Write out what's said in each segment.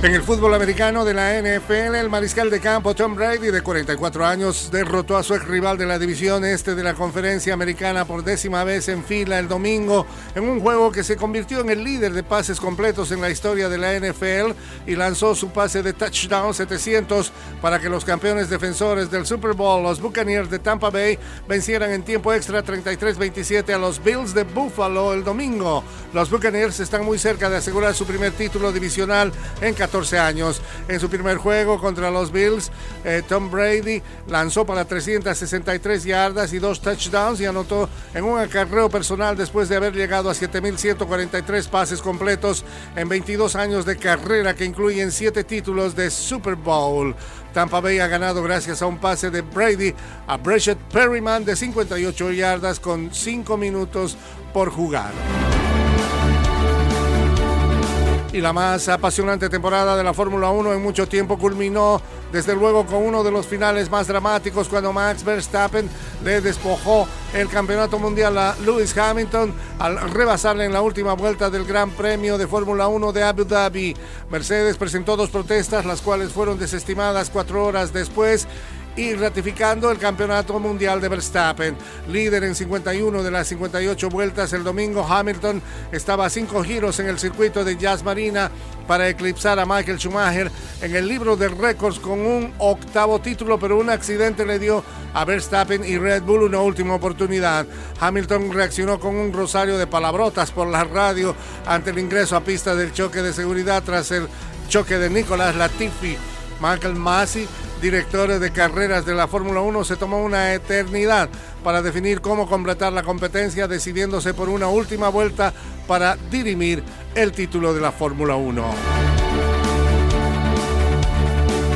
En el fútbol americano de la NFL, el mariscal de campo Tom Brady, de 44 años, derrotó a su ex rival de la división este de la conferencia americana por décima vez en fila el domingo, en un juego que se convirtió en el líder de pases completos en la historia de la NFL y lanzó su pase de touchdown 700 para que los campeones defensores del Super Bowl, los Buccaneers de Tampa Bay, vencieran en tiempo extra 33-27 a los Bills de Buffalo el domingo. Los Buccaneers están muy cerca de asegurar su primer título divisional en 14 años. En su primer juego contra los Bills, eh, Tom Brady lanzó para 363 yardas y dos touchdowns y anotó en un acarreo personal después de haber llegado a 7.143 pases completos en 22 años de carrera que incluyen 7 títulos de Super Bowl. Tampa Bay ha ganado gracias a un pase de Brady a Breshett Perryman de 58 yardas con 5 minutos por jugar y la más apasionante temporada de la Fórmula 1 en mucho tiempo culminó desde luego con uno de los finales más dramáticos cuando Max Verstappen le despojó el campeonato mundial a Lewis Hamilton al rebasarle en la última vuelta del Gran Premio de Fórmula 1 de Abu Dhabi. Mercedes presentó dos protestas, las cuales fueron desestimadas cuatro horas después y ratificando el campeonato mundial de Verstappen. Líder en 51 de las 58 vueltas el domingo, Hamilton estaba a cinco giros en el circuito de Jazz Marina para eclipsar a Michael Schumacher en el libro de récords con un octavo título, pero un accidente le dio a Verstappen y Red Bull una última oportunidad. Hamilton reaccionó con un rosario de palabrotas por la radio ante el ingreso a pista del choque de seguridad tras el choque de Nicolás Latifi. Michael Masi directores de carreras de la Fórmula 1 se tomó una eternidad para definir cómo completar la competencia, decidiéndose por una última vuelta para dirimir el título de la Fórmula 1.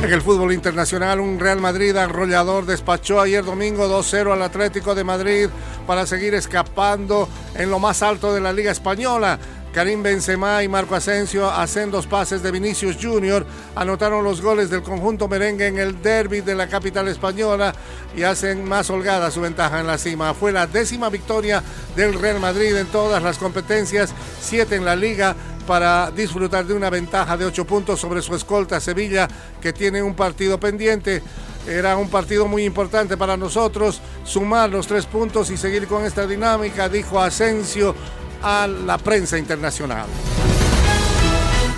En el fútbol internacional, un Real Madrid arrollador despachó ayer domingo 2-0 al Atlético de Madrid para seguir escapando en lo más alto de la Liga Española. Karim Benzema y Marco Asensio hacen dos pases de Vinicius Junior, anotaron los goles del conjunto merengue en el derby de la capital española y hacen más holgada su ventaja en la cima. Fue la décima victoria del Real Madrid en todas las competencias, siete en la liga para disfrutar de una ventaja de ocho puntos sobre su escolta Sevilla, que tiene un partido pendiente. Era un partido muy importante para nosotros, sumar los tres puntos y seguir con esta dinámica, dijo Asensio a la prensa internacional.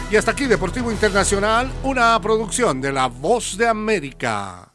Y hasta aquí Deportivo Internacional, una producción de La Voz de América.